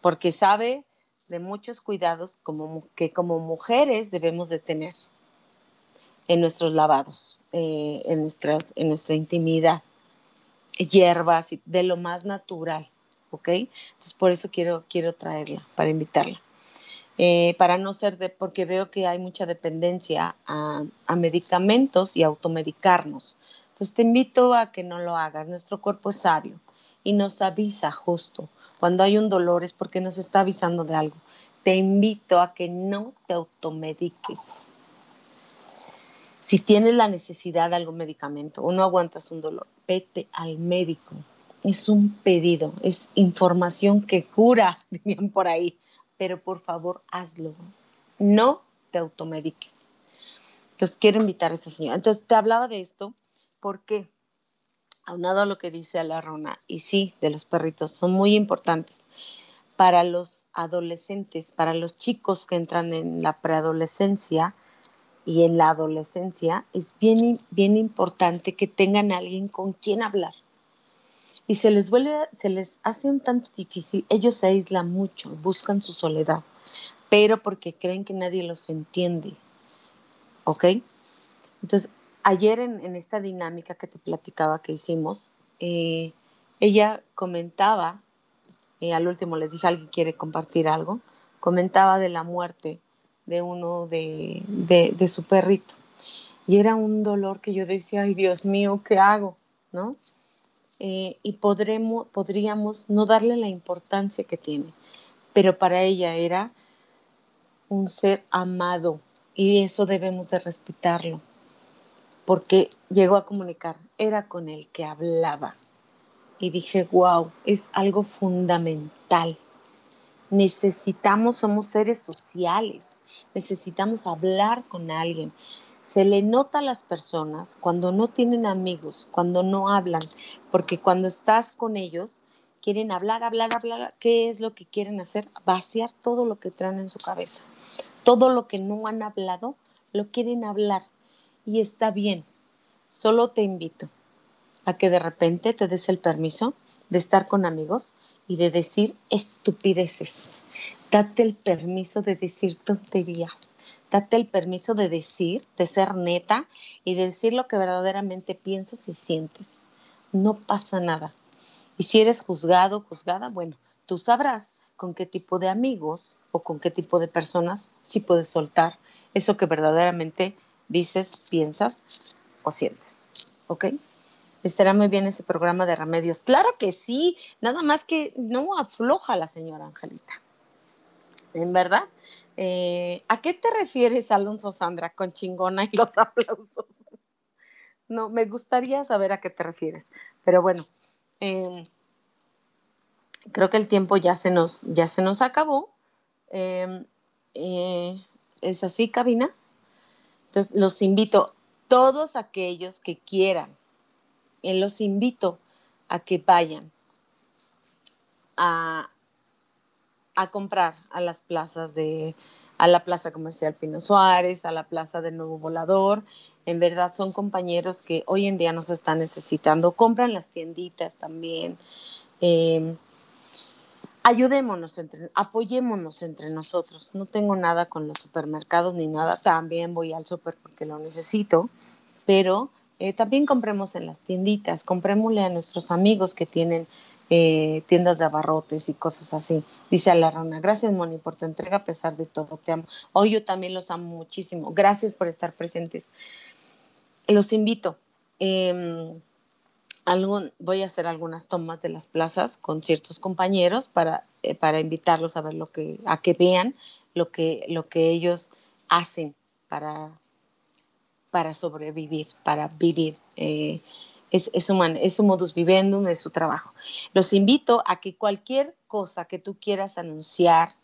porque sabe de muchos cuidados como, que como mujeres debemos de tener en nuestros lavados, eh, en, nuestras, en nuestra intimidad, hierbas, de lo más natural, ¿ok? Entonces por eso quiero, quiero traerla, para invitarla. Eh, para no ser de, porque veo que hay mucha dependencia a, medicamentos y automedicarnos. Entonces te invito a que no lo hagas. Nuestro cuerpo es sabio y nos avisa justo cuando hay un dolor es porque nos está avisando de algo. Te invito a que no te automediques. Si tienes la necesidad de algún medicamento o no aguantas un dolor, vete al médico. Es un pedido, es información que cura, bien por ahí. Pero por favor, hazlo. No te automediques. Entonces, quiero invitar a esta señora. Entonces, te hablaba de esto. ¿Por qué? aunado a lo que dice la Rona, y sí, de los perritos, son muy importantes para los adolescentes, para los chicos que entran en la preadolescencia y en la adolescencia, es bien, bien importante que tengan alguien con quien hablar. Y se les vuelve, se les hace un tanto difícil, ellos se aíslan mucho, buscan su soledad, pero porque creen que nadie los entiende. ¿Ok? Entonces, ayer en, esta dinámica que te platicaba que hicimos, eh, ella comentaba, eh, al último les dije, ¿alguien quiere compartir algo? Comentaba de la muerte de uno de, su perrito. Y era un dolor que yo decía, ay Dios mío, ¿qué hago? ¿No? Eh, y podremos, podríamos no darle la importancia que tiene, pero para ella era un ser amado y eso debemos de respetarlo porque llegó a comunicar, era con el que hablaba. Y dije, wow, es algo fundamental. Necesitamos, somos seres sociales, necesitamos hablar con alguien. Se le nota a las personas cuando no tienen amigos, cuando no hablan, porque cuando estás con ellos, quieren hablar, hablar, hablar. ¿Qué es lo que quieren hacer? Vaciar todo lo que traen en su cabeza. Todo lo que no han hablado, lo quieren hablar. Y está bien. Solo te invito a que de repente te des el permiso de estar con amigos y de decir estupideces. Date el permiso de decir tonterías. Date el permiso de decir, de ser neta y de decir lo que verdaderamente piensas y sientes. No pasa nada. Y si eres juzgado, juzgada, bueno, tú sabrás con qué tipo de amigos o con qué tipo de personas sí puedes soltar eso que verdaderamente dices, piensas o sientes. ¿Ok? Estará muy bien ese programa de remedios. Claro que sí, nada más que no afloja la señora Angelita. ¿En verdad? Eh, ¿A qué te refieres, Alonso Sandra, con chingona y los aplausos? No, me gustaría saber a qué te refieres. Pero bueno, Em, creo que el tiempo ya se nos, ya se nos acabó. Em, eh, ¿Es así, cabina? Entonces, los invito, todos aquellos que quieran, eh, los invito a que vayan a, a comprar a las plazas de, a la Plaza Comercial Pino Suárez, a la Plaza del Nuevo Volador, en verdad son compañeros que hoy en día nos están necesitando. Compran las tienditas también. Eh, ayudémonos, entre, apoyémonos entre nosotros. No tengo nada con los supermercados ni nada. También voy al super porque lo necesito. Pero eh, también compremos en las tienditas. Comprémosle a nuestros amigos que tienen eh, tiendas de abarrotes y cosas así. Dice a la rana, gracias Moni por tu entrega a pesar de todo, te amo. Hoy yo también los amo muchísimo. Gracias por estar presentes los invito. Em, voy a hacer algunas tomas de las plazas con ciertos compañeros para, eh, para invitarlos a ver lo que, a que vean lo que, lo que ellos hacen para, para sobrevivir, para vivir. Eh, es, es, su es su modus vivendum, es su trabajo. Los invito a que cualquier cosa que tú quieras anunciar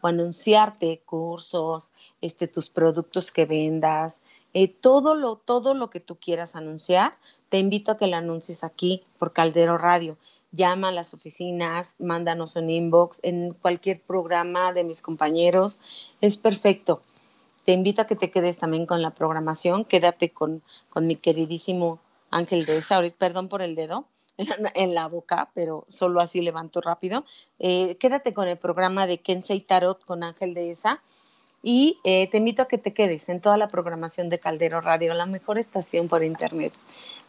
o anunciarte, cursos, este, tus productos que vendas, eh, todo, lo, todo lo que tú quieras anunciar, te invito a que lo anuncies aquí por Caldero Radio. Llama a las oficinas, mándanos un inbox en cualquier programa de mis compañeros. Es perfecto. Te invito a que te quedes también con la programación. Quédate con, con mi queridísimo Ángel de esa. Perdón por el dedo en la boca, pero solo así levanto rápido. Eh, quédate con el programa de Kensei Tarot con Ángel de esa y eh, te invito a que te quedes en toda la programación de Caldero Radio, la mejor estación por internet.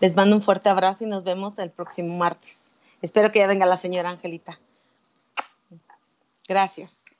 Les mando un fuerte abrazo y nos vemos el próximo martes. Espero que ya venga la señora Angelita. Gracias.